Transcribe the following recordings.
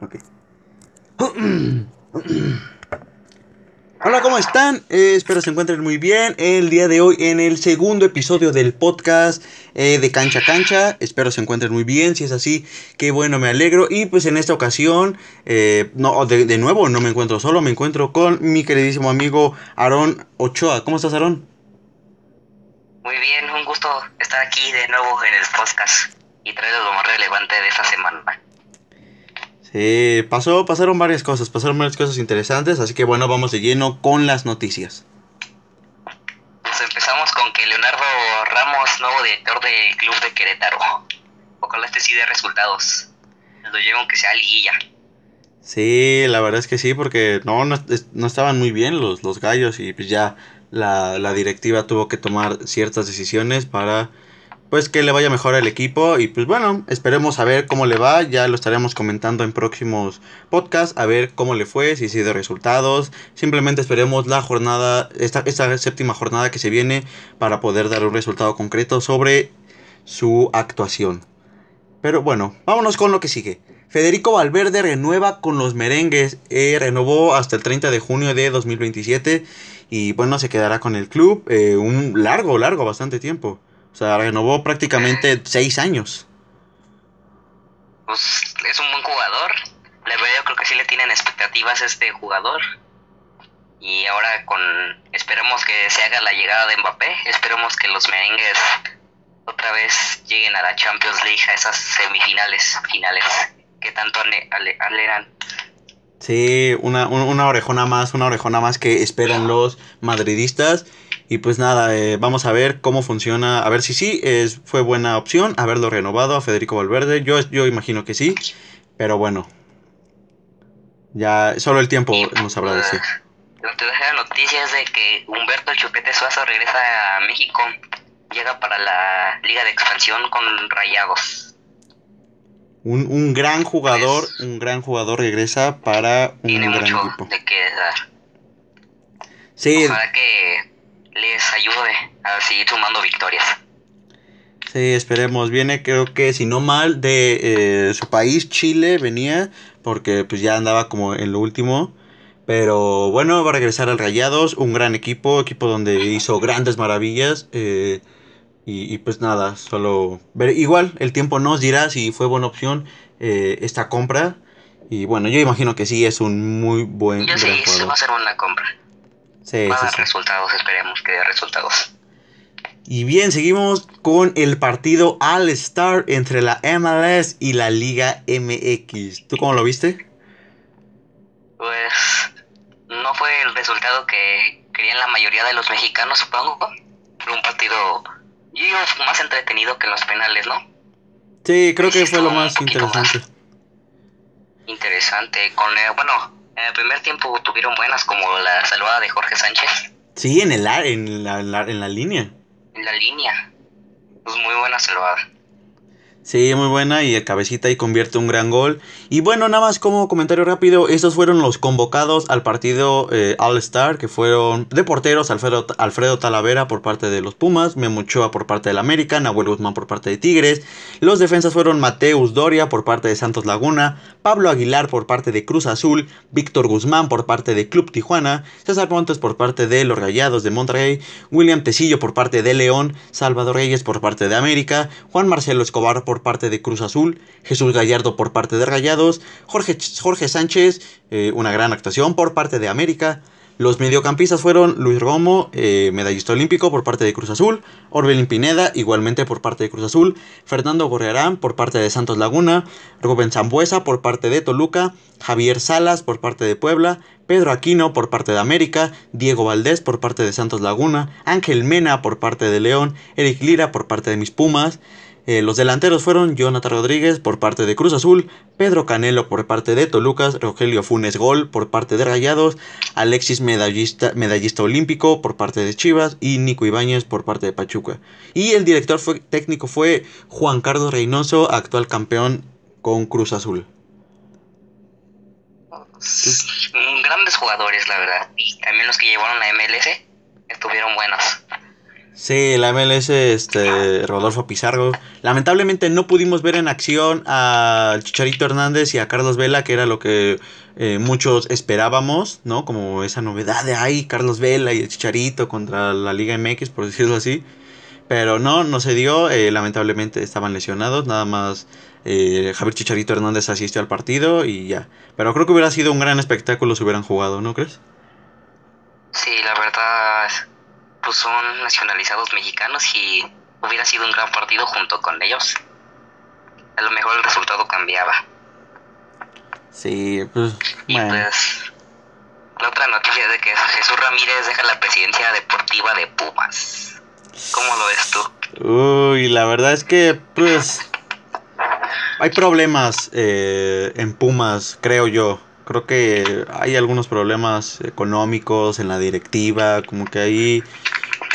Ok. Hola, ¿cómo están? Eh, espero se encuentren muy bien. El día de hoy en el segundo episodio del podcast eh, de Cancha Cancha. Espero se encuentren muy bien. Si es así, qué bueno, me alegro. Y pues en esta ocasión, eh, no, de, de, nuevo no me encuentro solo, me encuentro con mi queridísimo amigo Aarón Ochoa. ¿Cómo estás, Aarón? Muy bien, un gusto estar aquí de nuevo en el podcast y traer lo más relevante de esta semana. Sí, pasó, pasaron varias cosas, pasaron varias cosas interesantes, así que bueno, vamos de lleno con las noticias. Pues empezamos con que Leonardo Ramos, nuevo director del club de Querétaro. Ojalá este sí de resultados. Lo llevo aunque sea liguilla. Sí, la verdad es que sí, porque no, no, no estaban muy bien los, los gallos y pues ya la, la directiva tuvo que tomar ciertas decisiones para pues que le vaya mejor al equipo y pues bueno, esperemos a ver cómo le va, ya lo estaremos comentando en próximos podcasts, a ver cómo le fue, si sido resultados, simplemente esperemos la jornada, esta, esta séptima jornada que se viene para poder dar un resultado concreto sobre su actuación. Pero bueno, vámonos con lo que sigue. Federico Valverde renueva con los merengues, eh, renovó hasta el 30 de junio de 2027 y bueno, se quedará con el club eh, un largo, largo, bastante tiempo. O sea, renovó prácticamente seis años. Pues es un buen jugador. La verdad yo creo que sí le tienen expectativas a este jugador. Y ahora con esperemos que se haga la llegada de Mbappé, esperemos que los merengues otra vez lleguen a la Champions League, a esas semifinales, finales que tanto aleran. Sí, una, una orejona más, una orejona más que esperan los madridistas. Y pues nada, eh, vamos a ver cómo funciona, a ver si sí es, fue buena opción haberlo renovado a Federico Valverde. Yo, yo imagino que sí, pero bueno. Ya solo el tiempo nos sabrá decir. Lo que deja la noticia es de que Humberto Chupete Suazo regresa a México. Llega para la Liga de Expansión con Rayados. Un, un gran jugador, pues, un gran jugador regresa para un tiene gran mucho equipo. de qué dar. Sí, Ojalá que les ayude a seguir sumando victorias. Sí, esperemos. Viene, creo que si no mal, de eh, su país, Chile, venía, porque pues ya andaba como en lo último. Pero bueno, va a regresar al Rayados, un gran equipo, equipo donde hizo grandes maravillas. eh, y, y, pues nada, solo ver. Igual, el tiempo nos dirá si fue buena opción eh, esta compra. Y bueno, yo imagino que sí, es un muy buen Yo sí, va a ser una compra. Sí, Va a dar sí. resultados, esperemos que dé resultados. Y bien, seguimos con el partido All Star entre la MLS y la Liga MX. ¿Tú cómo lo viste? Pues no fue el resultado que querían la mayoría de los mexicanos, supongo. Fue un partido digo, más entretenido que los penales, ¿no? Sí, creo que fue lo más interesante. Interesante. Con eh, bueno, en el primer tiempo tuvieron buenas como la salvada de Jorge Sánchez Sí, en, el, en, la, en la- en la línea. en la línea. Pues muy buena salvada. Sí, muy buena y el cabecita ahí convierte un gran gol. Y bueno, nada más como comentario rápido, estos fueron los convocados al partido eh, All Star, que fueron de porteros Alfredo, Alfredo Talavera por parte de los Pumas, Memo por parte del América, Nahuel Guzmán por parte de Tigres. Los defensas fueron Mateus Doria por parte de Santos Laguna, Pablo Aguilar por parte de Cruz Azul, Víctor Guzmán por parte de Club Tijuana, César Montes por parte de los Rayados de Monterrey, William Tecillo por parte de León, Salvador Reyes por parte de América, Juan Marcelo Escobar por parte de Cruz Azul, Jesús Gallardo por parte de Rayados, Jorge, Jorge Sánchez, eh, una gran actuación por parte de América. Los mediocampistas fueron Luis Romo, eh, medallista olímpico por parte de Cruz Azul, Orbelín Pineda, igualmente por parte de Cruz Azul, Fernando Gorriarán por parte de Santos Laguna, Rubén Zambuesa por parte de Toluca, Javier Salas por parte de Puebla, Pedro Aquino por parte de América, Diego Valdés por parte de Santos Laguna, Ángel Mena por parte de León, Eric Lira por parte de mis Pumas, eh, los delanteros fueron Jonathan Rodríguez por parte de Cruz Azul, Pedro Canelo por parte de Tolucas, Rogelio Funes Gol por parte de Rayados, Alexis medallista, medallista olímpico por parte de Chivas y Nico Ibáñez por parte de Pachuca. Y el director fue, técnico fue Juan Carlos Reynoso, actual campeón con Cruz Azul. Mm, Grandes jugadores, la verdad. Y también los que llevaron la MLS estuvieron buenos. Sí, la MLS, este, Rodolfo Pizarro. Lamentablemente no pudimos ver en acción a Chicharito Hernández y a Carlos Vela, que era lo que eh, muchos esperábamos, ¿no? Como esa novedad de, ay, Carlos Vela y el Chicharito contra la Liga MX, por decirlo así. Pero no, no se dio, eh, lamentablemente estaban lesionados, nada más eh, Javier Chicharito Hernández asistió al partido y ya. Pero creo que hubiera sido un gran espectáculo si hubieran jugado, ¿no crees? Sí, la verdad pues son nacionalizados mexicanos y hubiera sido un gran partido junto con ellos. A lo mejor el resultado cambiaba. Sí, pues. Y pues. La otra noticia es de que Jesús Ramírez deja la presidencia deportiva de Pumas. ¿Cómo lo ves tú? Uy, la verdad es que, pues. Hay problemas eh, en Pumas, creo yo. Creo que hay algunos problemas económicos en la directiva, como que ahí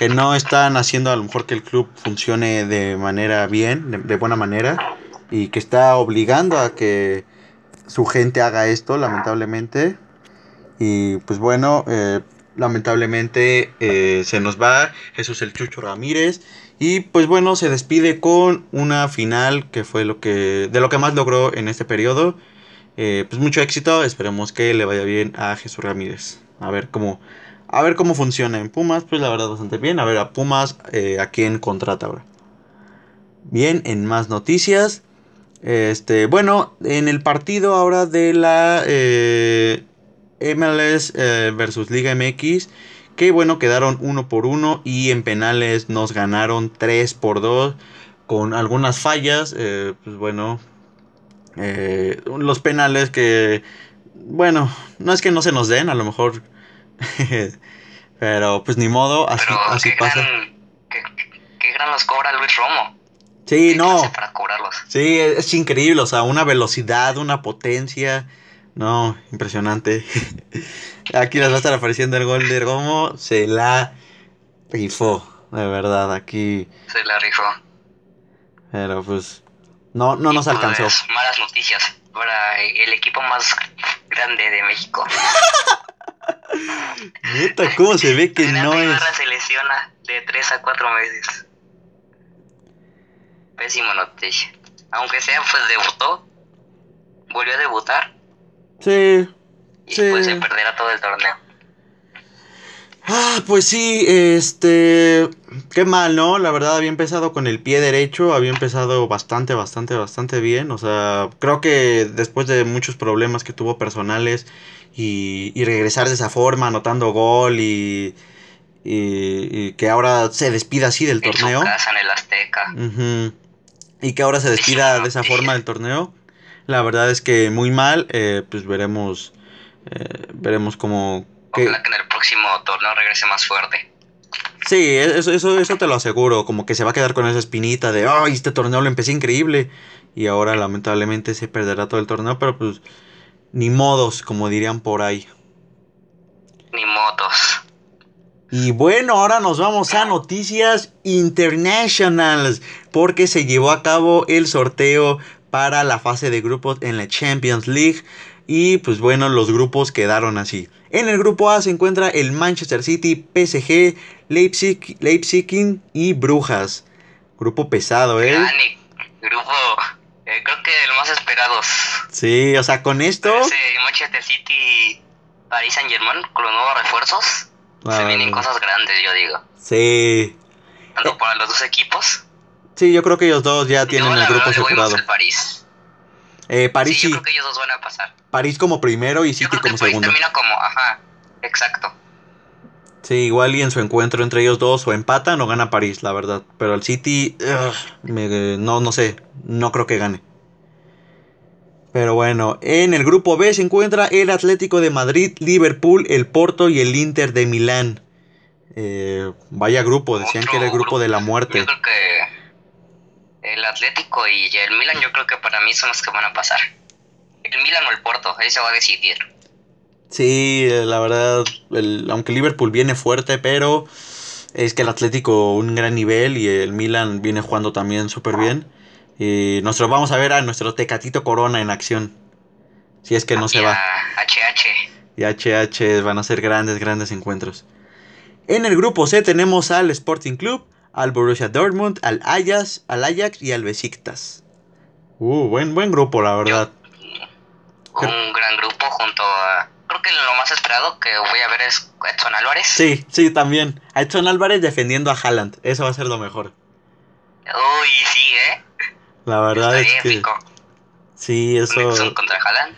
que no están haciendo a lo mejor que el club funcione de manera bien, de, buena manera, y que está obligando a que su gente haga esto, lamentablemente. Y pues bueno, eh, lamentablemente eh, se nos va Jesús el Chucho Ramírez. Y pues bueno, se despide con una final que fue lo que de lo que más logró en este periodo. Eh, pues mucho éxito, esperemos que le vaya bien a Jesús Ramírez. A ver cómo a ver cómo funciona en Pumas, pues la verdad bastante bien. A ver a Pumas eh, a quién contrata ahora. Bien, en más noticias. Este, bueno, en el partido ahora de la eh, MLS eh, versus Liga MX. Que bueno, quedaron uno por uno y en penales nos ganaron 3 por 2 con algunas fallas. pues bueno, los penales que, bueno, no es que no se nos den, a lo mejor Pero pues ni modo, así, así pasa. qué, gran los cobra Luis Romo. Sí, no. Para cobrarlos? Sí, es, increíble, o sea, una velocidad, una potencia. No, impresionante. Aquí les va a estar apareciendo el gol de Romo. Se la rifó, de verdad, aquí. Se la rifó. Pero pues, no, no nos alcanzó. Pues, malas noticias para el equipo más grande de México. Neta, ¿cómo se ve que no es? se lesiona de 3 a 4 meses. Pésimo noticia. Aunque sea, pues debutó. Volvió a debutar. Sí. Y pues se perderá todo el torneo. Ah, pues sí, este. Qué mal, ¿no? La verdad había empezado con el pie derecho, había empezado bastante, bastante, bastante bien. O sea, creo que después de muchos problemas que tuvo personales y, y regresar de esa forma, anotando gol y, y, que ahora se despida así del torneo. en el Azteca. Y que ahora se despida de esa forma del torneo. La verdad es que muy mal, eh, pues veremos, eh, veremos cómo... Ojalá que en el próximo torneo regrese más fuerte. Sí, eso, eso, eso te lo aseguro, como que se va a quedar con esa espinita de, ay, este torneo lo empecé increíble y ahora lamentablemente se perderá todo el torneo, pero pues ni modos, como dirían por ahí. Ni modos. Y bueno, ahora nos vamos a noticias internationals, porque se llevó a cabo el sorteo para la fase de grupos en la Champions League. Y pues bueno, los grupos quedaron así. En el grupo A se encuentra el Manchester City, PSG, Leipzig, Leipzig y Brujas. Grupo pesado, ¿eh? grupo eh, creo que el más esperados. Sí, o sea, con esto. Manchester City, Paris Saint Germain, con los nuevos refuerzos, se vienen cosas grandes, yo digo. Sí. Tanto eh. para los dos equipos. Sí, yo creo que ellos dos ya tienen el grupo asegurado. París. Eh, París sí, Yo creo que ellos dos van a pasar. París como primero y City como segundo. termina como, ajá, exacto. Sí, igual y en su encuentro entre ellos dos o empatan o gana París, la verdad. Pero el City, no, no sé, no creo que gane. Pero bueno, en el grupo B se encuentra el Atlético de Madrid, Liverpool, el Porto y el Inter de Milán. Eh, vaya grupo, decían que era el grupo, de la muerte. Yo creo que el Atlético y el Milán yo creo que para mí son los que van a pasar. El Milán o el Porto, ahí se va a decidir. Sí, la verdad, aunque Liverpool viene fuerte, pero es que el Atlético un gran nivel y el Milan viene jugando también súper bien. Y nosotros vamos a ver a nuestro Tecatito Corona en acción. Si es que no se va. HH. Y HH van a ser grandes, grandes encuentros. En el grupo C tenemos al Sporting Club, al Borussia Dortmund, al Ajax, al Ajax y al Besiktas. Uh, buen, buen grupo, la verdad. Un gran grupo junto a... Creo que lo más esperado que voy a ver es Edson Álvarez. Sí, sí, también. A Edson Álvarez defendiendo a Haaland. Eso va a ser lo mejor. Uy, sí, ¿eh? La verdad Estaría es que... épico. Sí, eso... Edson contra Haaland.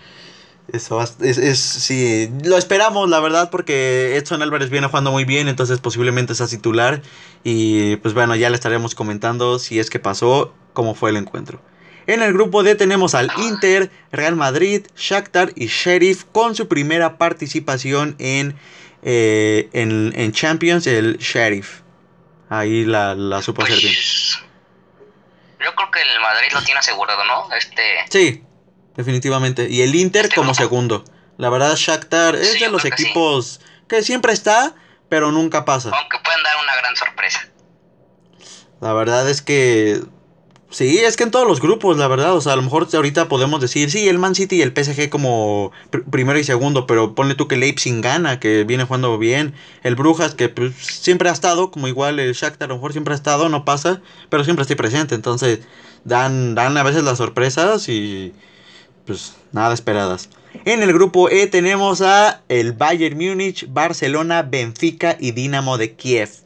Eso va- es, es, sí, lo esperamos, la verdad, porque Edson Álvarez viene jugando muy bien, entonces posiblemente sea titular. Y pues bueno, ya le estaremos comentando si es que pasó, cómo fue el encuentro. En el grupo D tenemos al Inter, Real Madrid, Shakhtar y Sheriff con su primera participación en, eh, en, en Champions, el Sheriff. Ahí la, la supo hacer bien. Pues, yo creo que el Madrid lo tiene asegurado, ¿no? Este, Sí, definitivamente. Y el Inter Este como grupo. segundo. La verdad, Shakhtar es Sí, de los creo que sí. equipos que siempre está, pero nunca pasa. aunque pueden dar una gran sorpresa. La verdad es que... Sí, es que en todos los grupos, la verdad. O sea, a lo mejor ahorita podemos decir, sí, el Man City y el PSG como pr- primero y segundo, pero ponle tú que Leipzig gana, que viene jugando bien. El Brujas, que pues, siempre ha estado, como igual el Shakhtar a lo mejor siempre ha estado, no pasa, pero siempre estoy presente. Entonces, dan, dan a veces las sorpresas y pues nada esperadas. En el grupo E tenemos a el Bayern Múnich, Barcelona, Benfica y Dinamo de Kiev.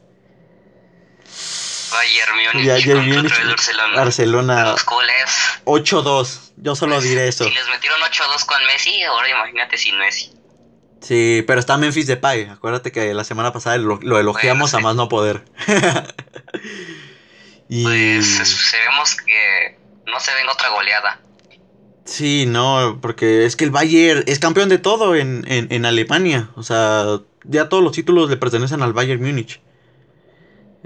Bayern Múnich contra Barcelona. Barcelona Los culés. 8-2. Yo solo pues, diré eso. Si les metieron 8-2 con Messi, ahora imagínate sin Messi. Sí, pero está Memphis Depay. Acuérdate que la semana pasada lo, lo elogiamos Bueno, a más no poder. y Pues esperemos que no se venga otra goleada. sí, no, porque es que el Bayern es campeón de todo en, en, en Alemania. O sea, ya todos los títulos le pertenecen al Bayern Múnich.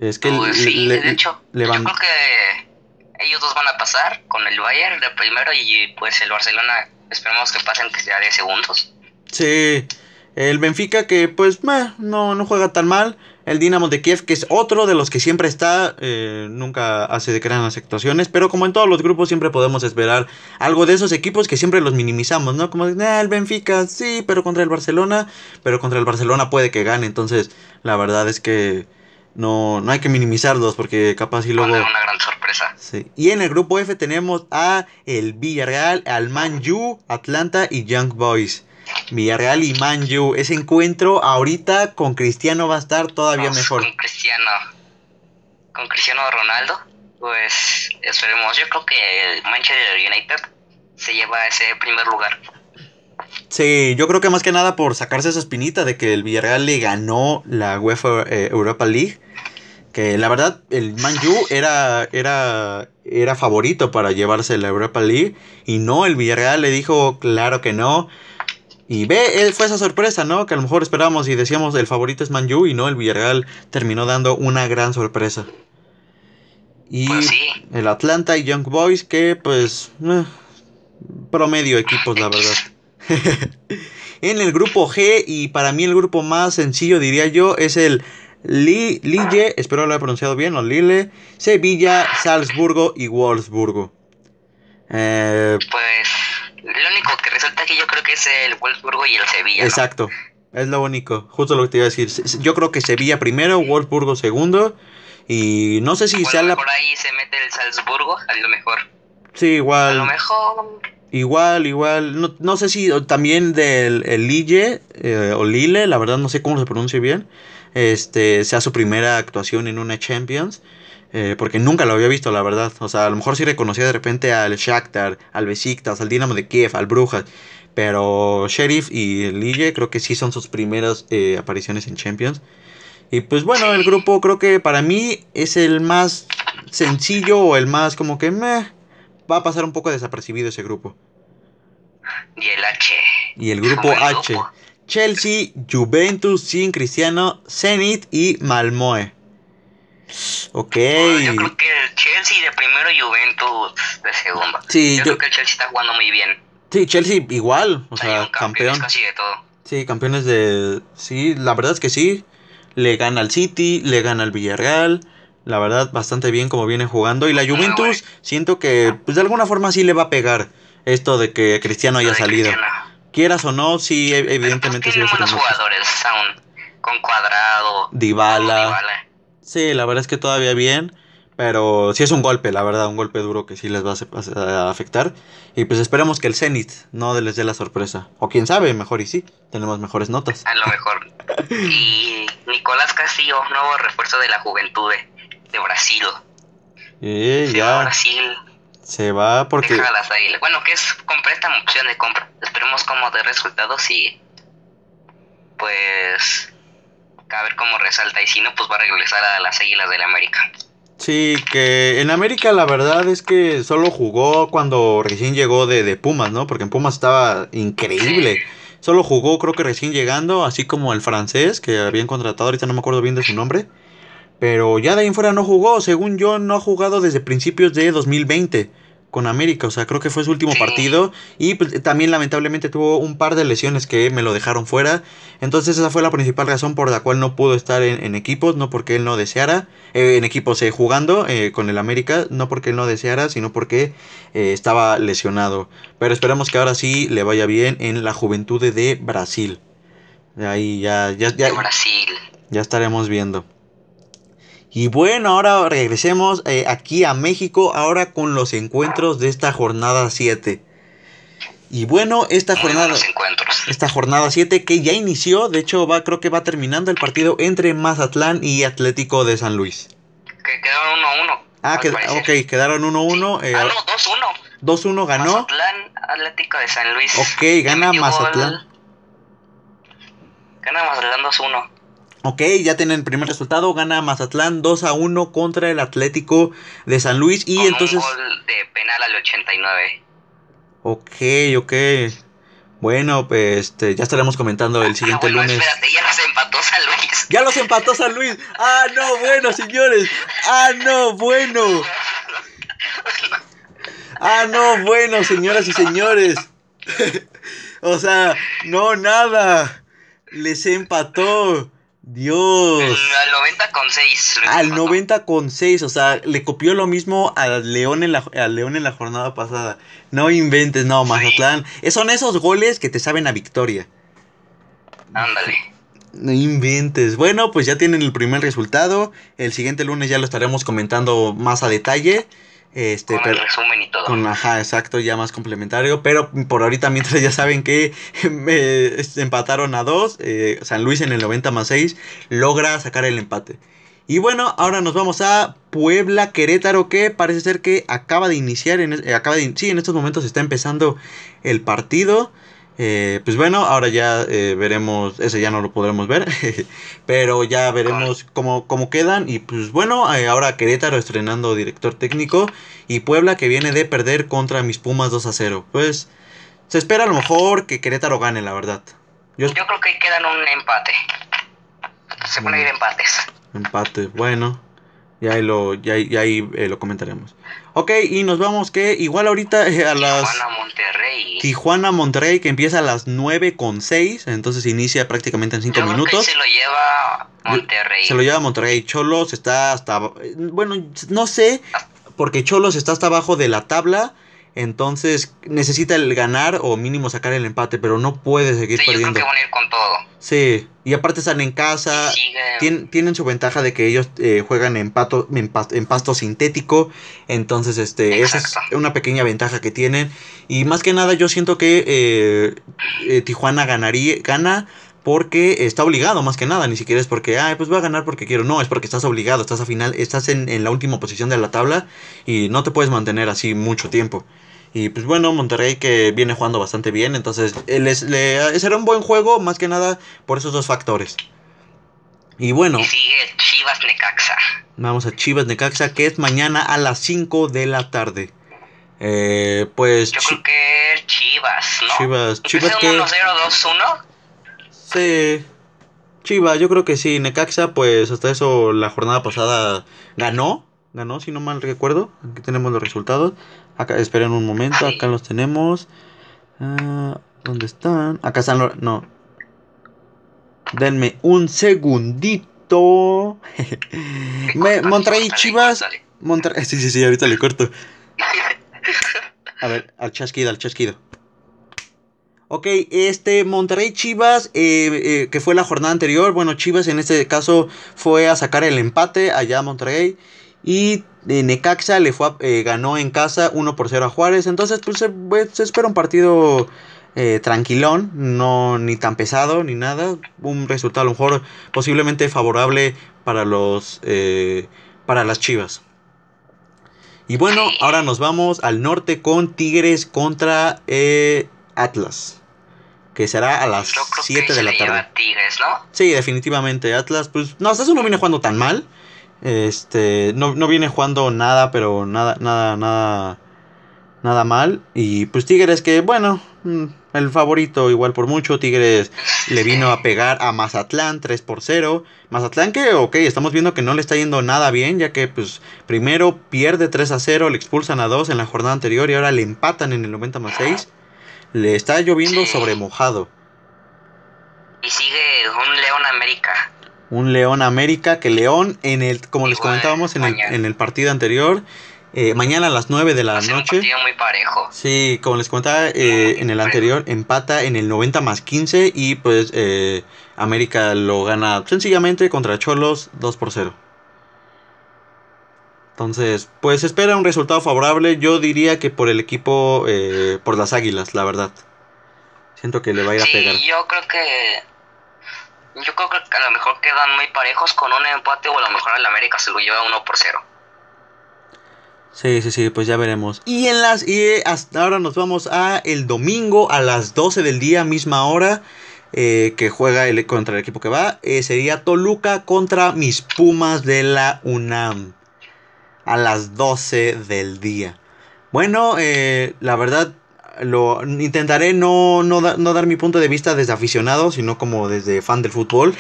Es que Pues le- sí, le- de hecho, le van- yo creo que ellos dos van a pasar con el Bayern de primero y pues el Barcelona esperemos que pasen que sea de segundos. Sí, el Benfica que pues meh, no, no juega tan mal. El Dinamo de Kiev que es otro de los que siempre está, eh, nunca hace de grandes actuaciones, pero como en todos los grupos siempre podemos esperar algo de esos equipos que siempre los minimizamos, ¿no? Como "Ah, el Benfica, sí, pero contra el Barcelona, pero contra el Barcelona puede que gane, entonces la verdad es que no, no hay que minimizarlos porque capaz y luego... una gran sorpresa. Sí. Y en el grupo F tenemos a el Villarreal, al Man U, Atlanta y Young Boys. Villarreal y Man U. Ese encuentro ahorita con Cristiano va a estar todavía mejor. Con Cristiano, con Cristiano Ronaldo, pues esperemos. Yo creo que el Manchester United se lleva ese primer lugar. Sí, yo creo que más que nada por sacarse esa espinita de que el Villarreal le ganó la UEFA eh, Europa League. Que la verdad, el Man U era, era, era favorito para llevarse la Europa League. Y no, el Villarreal le dijo, claro que no. Y ve, fue esa sorpresa, ¿no? Que a lo mejor esperábamos y decíamos el favorito es Man U. Y no, el Villarreal terminó dando una gran sorpresa. Y Pues sí. el Atlanta y Young Boys, que pues. eh, promedio equipos, la verdad. en el grupo G, y para mí el grupo más sencillo, diría yo, es el Li- Lille, espero lo haya pronunciado bien, o Lille, Sevilla, Salzburgo y Wolfsburgo. Eh, Pues lo único que resulta que yo creo que es el Wolfsburgo y el Sevilla. ¿no? exacto, es lo único, justo lo que te iba a decir. Yo creo que Sevilla primero, Wolfsburgo segundo, y no sé si Bueno, sea la... mejor ahí se mete el Salzburgo, a lo mejor. Sí, A lo igual, mejor. Igual, igual, no, no sé si también del el Lille, eh, o Lille, la verdad no sé cómo se pronuncia bien, este, sea su primera actuación en una Champions. eh, porque nunca lo había visto, la verdad. O sea, a lo mejor sí reconocía de repente al Shakhtar, al Besiktas, al Dinamo de Kiev, al Brujas. Pero Sheriff y Lille creo que sí son sus primeras eh, apariciones en Champions. Y pues bueno, el grupo creo que para mí es el más sencillo o el más como que meh, va a pasar un poco desapercibido ese grupo. Y el H. Y el grupo H. grupo. Chelsea, Juventus, sin Cristiano, Zenit y Malmoe. Ok. Bueno, yo creo que el Chelsea de primero y Juventus de segundo. Sí, yo, yo- creo que el Chelsea está jugando muy bien. Sí, Chelsea igual, o sea, campeón. casi de todo. Sí, campeones de... Sí, la verdad es que sí. Le gana al City, le gana al Villarreal. La verdad, bastante bien como viene jugando. Y la Juventus, siento que pues, de alguna forma sí le va a pegar esto de que Cristiano haya salido. Quieras o no, sí, e- evidentemente sí va a ser buenos jugadores aún. con Cuadrado. Dybala. Sí, la verdad es que todavía bien. Pero sí es un golpe, la verdad, un golpe duro que sí les va a afectar. Y pues esperemos que el Zenit no les dé la sorpresa. O quién sabe, mejor y sí, tenemos mejores notas. A lo mejor. Y Nicolás Castillo, nuevo refuerzo de la juventud de, de Brasil. Y Se va a ya Brasil, se va porque... deja a las águilas. Bueno, que es completa opción de compra. Esperemos cómo de resultados y pues a ver cómo resalta. Y si no, pues va a regresar a las águilas del América. Sí, que en América la verdad es que solo jugó cuando recién llegó de, de Pumas, ¿no? Porque en Pumas estaba increíble. Solo jugó creo que recién llegando, así como el francés que habían contratado, ahorita no me acuerdo bien de su nombre. Pero ya de ahí en fuera no jugó, según yo no ha jugado desde principios de 2020 con América, o sea, creo que fue su último Sí. partido y pues, también lamentablemente tuvo un par de lesiones que me lo dejaron fuera. Entonces esa fue la principal razón por la cual no pudo estar en, en equipos, no porque él no deseara, eh, en equipos eh, jugando eh, con el América, no porque él no deseara, sino porque eh, estaba lesionado. Pero esperemos que ahora sí le vaya bien en la juventud de Brasil. De ahí ya, ya, ya, De Brasil. ya estaremos viendo. Y bueno, ahora regresemos eh, aquí a México, ahora con los encuentros de esta jornada 7. Y bueno, esta jornada, esta jornada 7 que ya inició, de hecho va, creo que va terminando el partido entre Mazatlán y Atlético de San Luis. Que quedaron 1-1. Ah, que, ok, quedaron 1-1, eh, ah, no, 2-1. 2-1 ganó. Mazatlán Atlético de San Luis. Ok, gana Mazatlán. gol. Gana Mazatlán 2-1. Ok, ya tienen el primer resultado, gana Mazatlán 2 a 1 contra el Atlético de San Luis y con entonces... un gol de penal al 89. Ok, ok. Bueno, pues este, ya estaremos comentando el siguiente ah, bueno, lunes. espérate, ya los empató San Luis. Ya los empató San Luis. Ah, no, bueno, señores. Ah, no, bueno. Ah, no, bueno, señoras y señores. o sea, no, nada. Les empató. Dios. Al 90 con 6. Al 90 con 6, o sea, le copió lo mismo al León en la, al León en la jornada pasada. No inventes, no, Mazatlán. Eh, Son esos goles que te saben a victoria. Ándale. No inventes. Bueno, pues ya tienen el primer resultado. El siguiente lunes ya lo estaremos comentando más a detalle. Este, Con pero- el resumen y todo. con ajá, exacto, ya más complementario. Pero por ahorita, mientras ya saben que eh, empataron a dos, eh, San Luis en el 90 más 6 logra sacar el empate. Y bueno, ahora nos vamos a Puebla Querétaro, que parece ser que acaba de iniciar, en, eh, acaba de, sí, en estos momentos está empezando el partido. Eh, pues bueno, ahora ya eh, veremos, ese ya no lo podremos ver, pero ya veremos cómo, cómo quedan. Y pues bueno, eh, ahora Querétaro estrenando director técnico y Puebla que viene de perder contra mis Pumas 2 a 0. Pues se espera a lo mejor que Querétaro gane, la verdad. Yo, Yo creo que quedan un empate. Se van a ir empates. empate, bueno, ya ahí lo, ya, ya ahí, eh, lo comentaremos. Ok, y nos vamos que igual ahorita a las... Tijuana, Monterrey. Tijuana Monterrey que empieza a las 9 con 6, entonces inicia prácticamente en 5 Yo creo que minutos. se lo lleva Monterrey. Se lo lleva Monterrey. Cholos está hasta. Bueno, no sé. Porque Cholos está hasta abajo de la tabla. Entonces necesita el ganar o mínimo sacar el empate. Pero no puede seguir Sí, yo creo perdiendo. que van a ir con todo. Sí. Y aparte están en casa. Tienen su ventaja de que ellos eh, juegan en, pato, en, pas- en pasto sintético. Entonces, este, esa es una pequeña ventaja que tienen. Y más que nada, yo siento que eh, eh, Tijuana ganaría, gana porque está obligado, más que nada. Ni siquiera es porque, ay, pues voy a ganar porque quiero. No, es porque estás obligado, estás a final, estás en, en la última posición de la tabla y no te puedes mantener así mucho tiempo. Y pues bueno, Monterrey que viene jugando bastante bien, entonces eh, les, le, será un buen juego, más que nada por esos dos factores. Y bueno, Y sigue Chivas Necaxa. vamos a Chivas Necaxa, que es mañana a las 5 de la tarde. Eh, pues Yo creo que Chivas, ¿no? Chivas, Chivas sea que... 1-0, 2-1. Sí. Yo creo que sí. Necaxa, pues hasta eso la jornada pasada ganó. Ganó, si no mal recuerdo. Aquí tenemos los resultados. Esperen un momento, acá los tenemos. Ah, ¿Dónde están? Acá están los... No. Denme un segundito. Me- Monterrey Chivas. Sí, sí, sí, ahorita le corto. A ver, al chasquido, al chasquido. Ok, este Monterrey Chivas, eh, eh, que fue la jornada anterior. Bueno, Chivas en este caso fue a sacar el empate allá a Monterrey. Y eh, Necaxa le fue ganó en casa 1 por 0 a Juárez. Entonces, pues se, pues, se espera un partido tranquilón, no ni tan pesado ni nada. Un resultado a lo mejor posiblemente favorable para los para las Chivas. Y bueno, ahora nos vamos al norte con Tigres contra Atlas que será a las 7 de la tarde. Sí, definitivamente. Atlas, pues, no, hasta eso no viene jugando tan mal. Este, no, no viene jugando nada, pero nada, nada, nada, nada mal. Y pues Tigres que, bueno, mm, el favorito igual por mucho. Tigres le vino a pegar a Mazatlán 3 por 0. Mazatlán que, ok, estamos viendo que no le está yendo nada bien, ya que pues primero pierde 3 a 0, le expulsan a 2 en la jornada anterior y ahora le empatan en el 90 más 6. Le está lloviendo sobre mojado. Y sigue un León América. Un León América que León, en el, como les comentábamos en el, en el, partido anterior, eh, mañana a las 9 de la noche. Un partido muy parejo. Sí, como les comentaba eh, en el anterior, empata en el 90 más 15 y pues eh, América lo gana sencillamente contra Cholos 2 por 0. Entonces, pues espera un resultado favorable. Yo diría que por el equipo, eh, por las águilas, la verdad. Siento que le va a ir a pegar. Yo creo que. Yo creo que a lo mejor quedan muy parejos con un empate o a lo mejor el América se lo lleva 1 por 0. Sí, sí, sí, pues ya veremos. Y en las y hasta ahora nos vamos a el domingo a las 12 del día, misma hora, eh, que juega el, contra el equipo que va. Eh, sería Toluca contra mis Pumas de la UNAM a las 12 del día. Bueno, eh, la verdad, lo intentaré no, no, dar mi punto de vista desde aficionado, sino como desde fan del fútbol.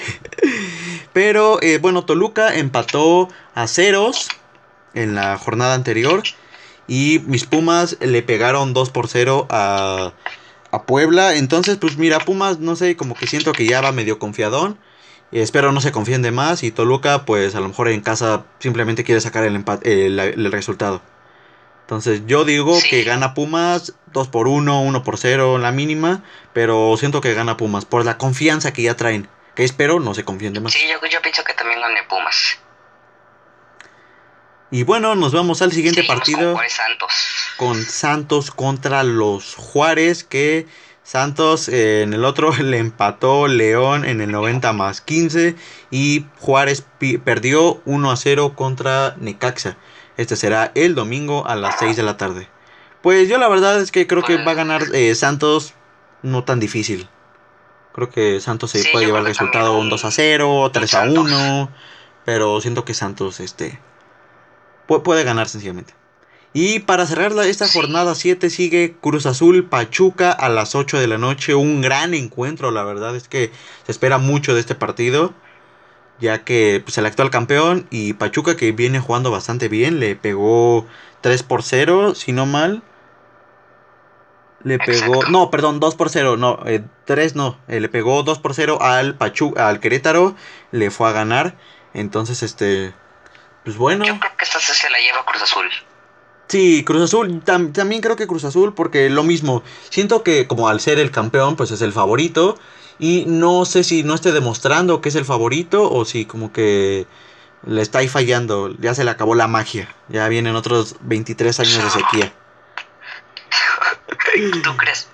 Pero eh, bueno, Toluca empató a ceros en la jornada anterior. Y mis Pumas le pegaron 2 por 0 a, a Puebla. Entonces, pues mira, Pumas, no sé, como que siento que ya va medio confiadón. Espero no se confíen de más y Toluca pues a lo mejor en casa simplemente quiere sacar el, empate, el, resultado. Entonces yo digo que gana Pumas 2 por 1, 1 por 0 la mínima, pero siento que gana Pumas por la confianza que ya traen. Que espero no se confíen de más. Sí, yo, pienso que también gane Pumas. Y bueno, nos vamos al siguiente partido. Con Santos. Con Santos contra los Juárez que Santos eh, en el otro le empató León en el 90 más 15 y Juárez perdió 1 a 0 contra Necaxa. Este será el domingo a las 6 de la tarde. Pues yo la verdad es que creo que va a ganar eh, Santos no tan difícil. Creo que Santos se puede llevar el resultado un 2 a 0, 3 a 1, pero siento que Santos este puede ganar sencillamente. Y para cerrar esta jornada 7 sigue Cruz Azul Pachuca a las 8 de la noche. Un gran encuentro, la verdad es que se espera mucho de este partido. Ya que pues, el actual campeón y Pachuca que viene jugando bastante bien. Le pegó 3 por 0, si no mal. Le pegó... No, perdón, 2 por 0. No, 3 eh, no. Eh, le pegó 2 por 0 al, Pachuca, al Querétaro. Le fue a ganar. Entonces, este... Pues bueno. Yo creo que esta se la lleva Cruz Azul. Sí, Cruz Azul, también creo que Cruz Azul, porque lo mismo, siento que como al ser el campeón, pues es el favorito, y no sé si no esté demostrando que es el favorito, o si como que le está ahí fallando, ya se le acabó la magia, ya vienen otros 23 años de sequía. ¿Tú crees?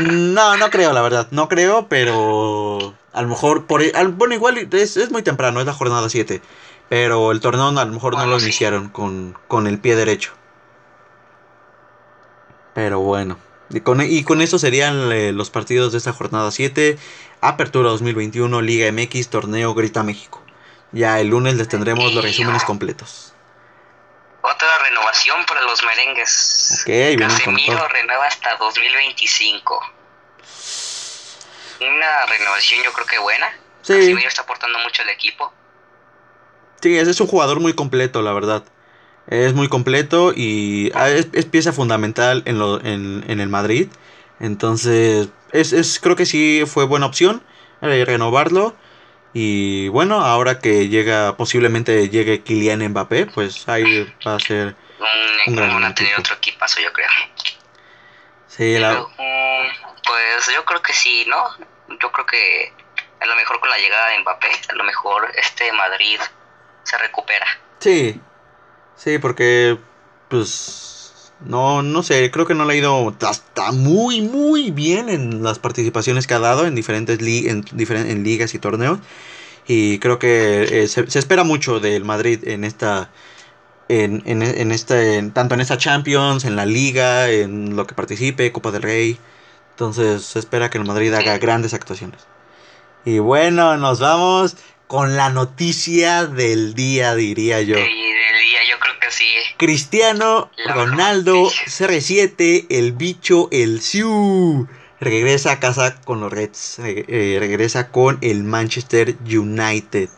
No, no creo, la verdad, no creo, pero a lo mejor, por, bueno, igual es, es muy temprano, es la jornada 7. Pero el torneo a lo mejor no lo iniciaron con, el pie derecho. Pero bueno. Y con, y con eso serían eh, los partidos de esta jornada 7. Apertura 2021, Liga MX, Torneo Grita México. Ya el lunes les tendremos los resúmenes completos. Otra renovación para los merengues. Ok, bien Casemiro renueva hasta 2025. Una renovación yo creo que buena. Sí. Casemiro está aportando mucho al equipo. Sí, es un jugador muy completo, la verdad. Es muy completo y ah, es, pieza fundamental en, lo, en, el Madrid. Entonces, es, creo que sí fue buena opción eh, renovarlo. Y bueno, ahora que llega, posiblemente llegue Kylian Mbappé, pues ahí va a ser un, gran a tener otro equipazo, yo creo. Sí, la... pues pues yo creo que sí, ¿no? Yo creo que a lo mejor con la llegada de Mbappé, a lo mejor este Madrid se recupera. Sí, sí, porque pues no, no sé, creo que no le ha ido hasta muy, muy bien en las participaciones que ha dado en diferentes, li en, en ligas y torneos. Y creo que eh, se, se, espera mucho del Madrid en esta. En, en, en este, tanto en esta Champions, en la Liga, en lo que participe, Copa del Rey. Entonces se espera que el Madrid haga grandes actuaciones. Y bueno, nos vamos con la noticia del día, diría yo. Sí, del día, yo creo que sí. Cristiano Ronaldo CR7, el bicho, el Siu. Regresa a casa con los Reds. Eh, regresa con el Manchester United.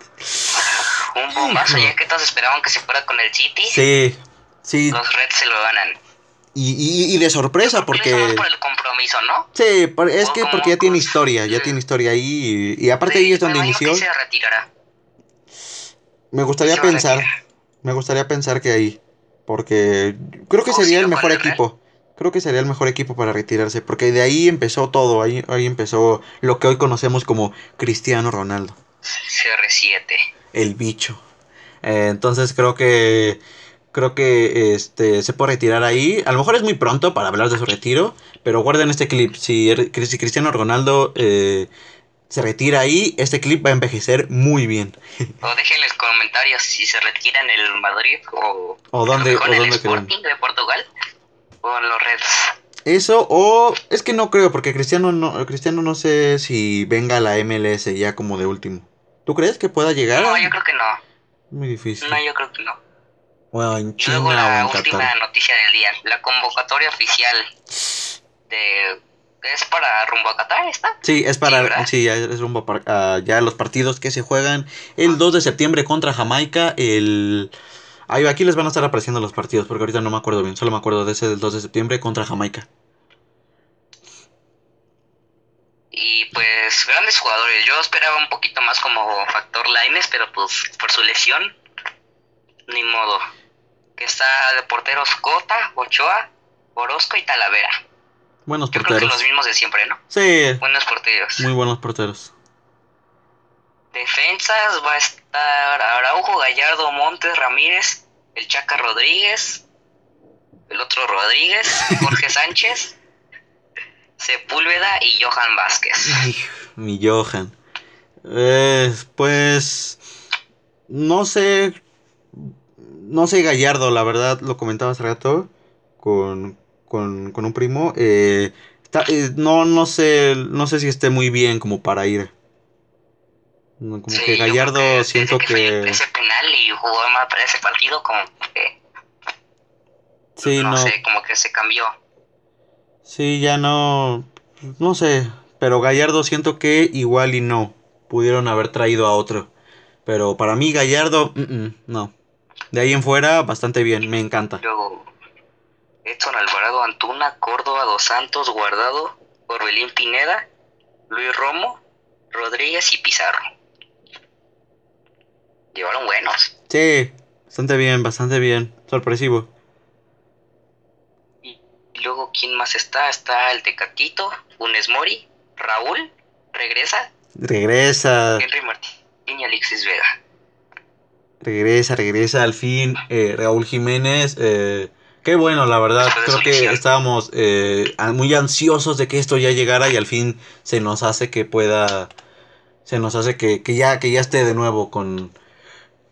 Un bombazo, ya que todos esperaban que se fuera con el City. Sí, sí. Los Reds se lo ganan. Y, y, y, de sorpresa porque... por el compromiso, ¿no? Sí, por, es que porque ya tiene historia, ya tiene historia ahí y, y aparte sí, ahí es donde inició. se retirará. Me gustaría Se pensar, me gustaría pensar que ahí, porque creo que sería el mejor equipo. Creo que sería el mejor equipo para retirarse, porque de ahí empezó todo, ahí, ahí empezó lo que hoy conocemos como Cristiano Ronaldo, CR7. el bicho. Eh, entonces creo que creo que este se puede retirar ahí. A lo mejor es muy pronto para hablar de su retiro, pero guarden este clip. Si, si Cristiano Ronaldo eh, se retira ahí, este clip va a envejecer muy bien. O déjenles comentarios si se retira en el Madrid o, O dónde, o en el dónde creen. Sporting de Portugal o en los Reds. Eso, o es que no creo, porque Cristiano no, Cristiano no sé si venga a la MLS ya como de último. ¿Tú crees que pueda llegar? No, yo creo que no. Muy difícil. No, yo creo que no. Bueno, en Y China luego o la en última Qatar. noticia del día. La convocatoria oficial de... ¿Es para rumbo a Qatar esta? Sí, es para. Sí, ya es rumbo a ya los partidos que se juegan el 2 de septiembre contra Jamaica. El. Ahí, aquí les van a estar apareciendo los partidos, porque ahorita no me acuerdo bien. Solo me acuerdo de ese del 2 de septiembre contra Jamaica. Y pues grandes jugadores. Yo esperaba un poquito más como factor Laines, pero pues por su lesión, ni modo. Que está de porteros Cota, Ochoa, Orozco y Talavera. Buenos Yo creo que porteros. los mismos de siempre, ¿no? Sí, Buenos porteros. muy buenos porteros. Defensas va a estar Araujo, Gallardo, Montes, Ramírez, el Chaca Rodríguez, el otro Rodríguez, Jorge Sánchez, Sepúlveda y Johan Vázquez. Ay, mi Johan. Eh, pues. No sé. No sé, Gallardo, la verdad, lo comentaba hace rato con, con, con un primo. eh, está- eh, no, no sé. No sé si esté muy bien como para ir. Como Sí, que Gallardo que siento que. Ese penal y jugó más para ese partido, como que. Sí, no, no. sé, como que se cambió. Sí, ya no. No sé. Pero Gallardo siento que igual y no. Pudieron haber traído a otro. Pero para mí, Gallardo, mm, mm, no. De ahí en fuera, bastante bien. Me encanta. Luego, Edson Alvarado, Antuna, Córdoba, Dos Santos, Guardado, Orbelín Pineda, Luis Romo, Rodríguez y Pizarro. Llevaron buenos. Sí, bastante bien, bastante bien. Sorpresivo. Y luego, ¿quién más está? Está el Tecatito, Funes Mori, Raúl, regresa, Regresa, Henry Martín y Alexis Vega. Regresa, regresa al fin. eh, Raúl Jiménez. eh, qué bueno, la verdad. Creo que estábamos eh, muy ansiosos de que esto ya llegara y al fin se nos hace que pueda. Se nos hace que, que ya, que ya esté de nuevo con.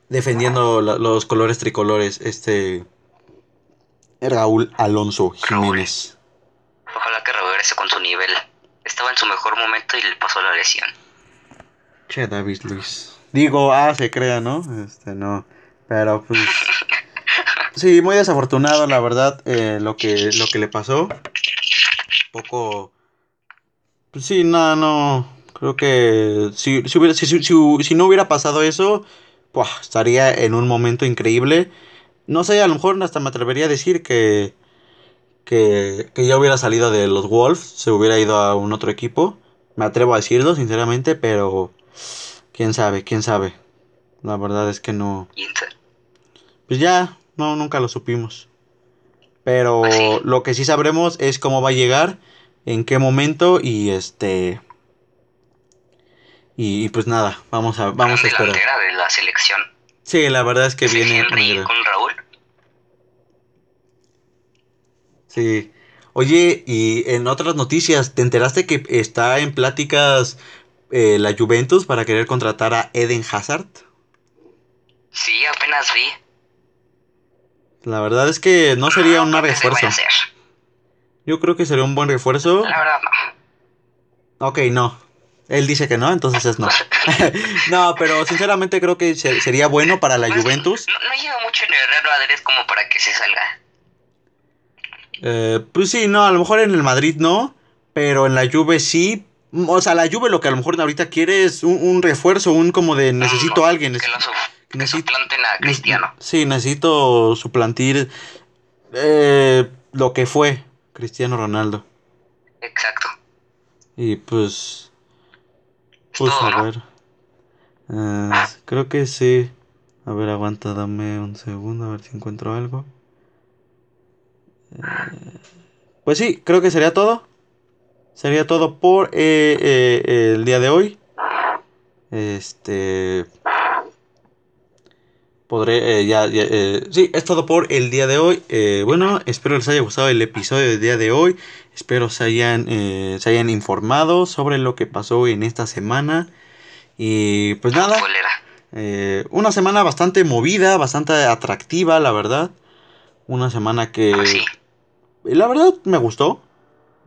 Defendiendo la- los colores tricolores. Este. Raúl Alonso Jiménez. Ojalá que regrese con su nivel. Estaba en su mejor momento y le pasó la lesión. Che, David Luis. Digo, ah, se crea, ¿no? Este, no. Pero pues. Sí, muy desafortunado, la verdad, eh, lo que lo que le pasó. Poco. Pues sí, no, no. Creo que si, si, hubiera, si, si- no hubiera pasado eso, ¡buah! estaría en un momento increíble. No sé, a lo mejor hasta me atrevería a decir que, que, que ya hubiera salido de los Wolves, se hubiera ido a un otro equipo. Me atrevo a decirlo, sinceramente, pero quién sabe, quién sabe. La verdad es que no. Pues ya, no, nunca lo supimos. Pero Pues sí. lo que sí sabremos es cómo va a llegar. en qué momento y este y, pues nada, vamos a vamos a esperar. de la selección. Sí, la verdad es que viene con Raúl. Sí. Oye, y en otras noticias, ¿te enteraste que está en pláticas eh, la Juventus para querer contratar a Eden Hazard? Sí, apenas vi. La verdad es que no sería un refuerzo. Yo creo que sería un buen refuerzo. La verdad no. Ok, no. Él dice que no, entonces es no. no, pero sinceramente creo que sería bueno para la pues, Juventus. No, no, lleva mucho en el Real Madrid como para que se salga. Eh, pues sí, no, a lo mejor en el Madrid no, pero en la Juve sí. O sea, la Juve lo que a lo mejor ahorita quiere es un, refuerzo, un como de necesito a alguien. Que lo suplanten a Cristiano. Sí, necesito suplantir eh, lo que fue Cristiano Ronaldo. Exacto. Y pues... Pues a ver. Eh, creo que sí. A ver, aguanta, dame un segundo, a ver si encuentro algo. Pues sí, creo que sería todo. Sería todo por eh, eh, el día de hoy. Este. Podré, eh, ya, sí, es todo por el día de hoy. bueno, espero les haya gustado el episodio del día de hoy. Espero se hayan, se hayan informado sobre lo que pasó en esta semana. Y pues nada. una semana bastante movida, bastante atractiva, la verdad. Una semana que pues la verdad me gustó.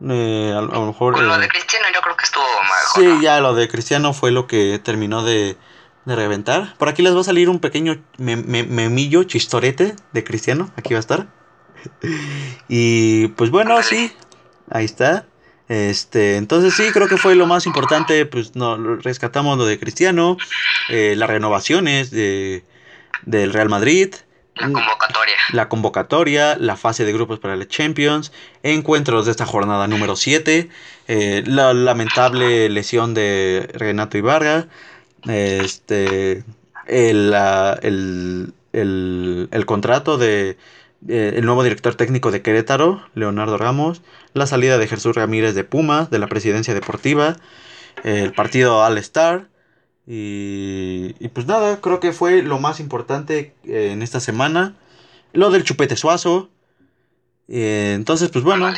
Eh, a, lo mejor. lo de eh, Cristiano yo creo que estuvo mejor. Sí, ya lo de Cristiano fue lo que terminó de, de reventar. Por aquí les va a salir un pequeño memillo chistorete de Cristiano. Aquí va a estar. y pues bueno, sí. Ahí está. Este, entonces sí, creo que fue lo más importante. Pues no, rescatamos lo de Cristiano. Eh, las renovaciones de, del Real Madrid. La convocatoria. La la fase de grupos para el Champions, encuentros de esta jornada número 7, eh, la lamentable lesión de Renato Ibarra, este, el, el, contrato de eh, el nuevo director técnico de Querétaro, Leonardo Ramos, la salida de Jesús Ramírez de Pumas, de la presidencia deportiva, el partido All Star, y, pues nada, creo que fue lo más importante eh, en esta semana. Lo del chupete suazo. Eh, entonces, pues bueno,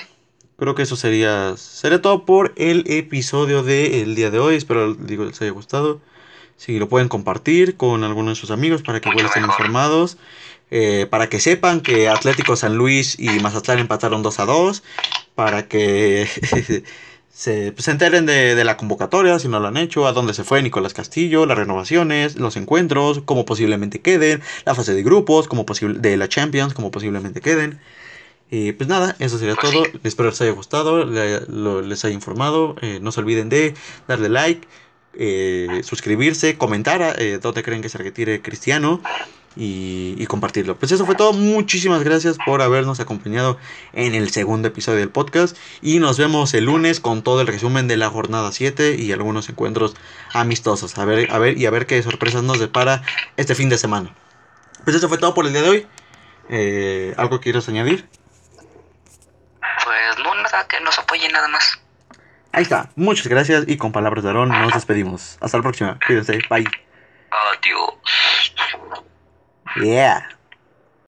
creo que eso sería, sería todo por el episodio del día de hoy. Espero digo, les haya gustado. Si lo pueden compartir con algunos de sus amigos para que estén informados. Eh, para que sepan que Atlético San Luis y Mazatlán empataron 2 a 2. Para que se, pues, se enteren de, la convocatoria, si no lo han hecho, a dónde se fue Nicolás Castillo, las renovaciones, los encuentros, cómo posiblemente queden, la fase de grupos, como posible, de la Champions, cómo posiblemente queden. Y pues nada, eso sería pues todo. Espero les haya gustado, les haya informado. Eh, no se olviden de darle like, eh, suscribirse, comentar eh, dónde creen que se retire Cristiano y, compartirlo. Pues eso fue todo. Muchísimas gracias por habernos acompañado en el segundo episodio del podcast. Y nos vemos el lunes con todo el resumen de la jornada 7 y algunos encuentros amistosos. A ver, a ver y a ver qué sorpresas nos depara este fin de semana. Pues eso fue todo por el día de hoy. Eh, ¿Algo quieres añadir? Pues no, nada, que nos apoye nada más. Ahí está. Muchas gracias y con palabras de Aaron nos despedimos. Hasta la próxima. Cuídense. Bye. Adiós. Yeah.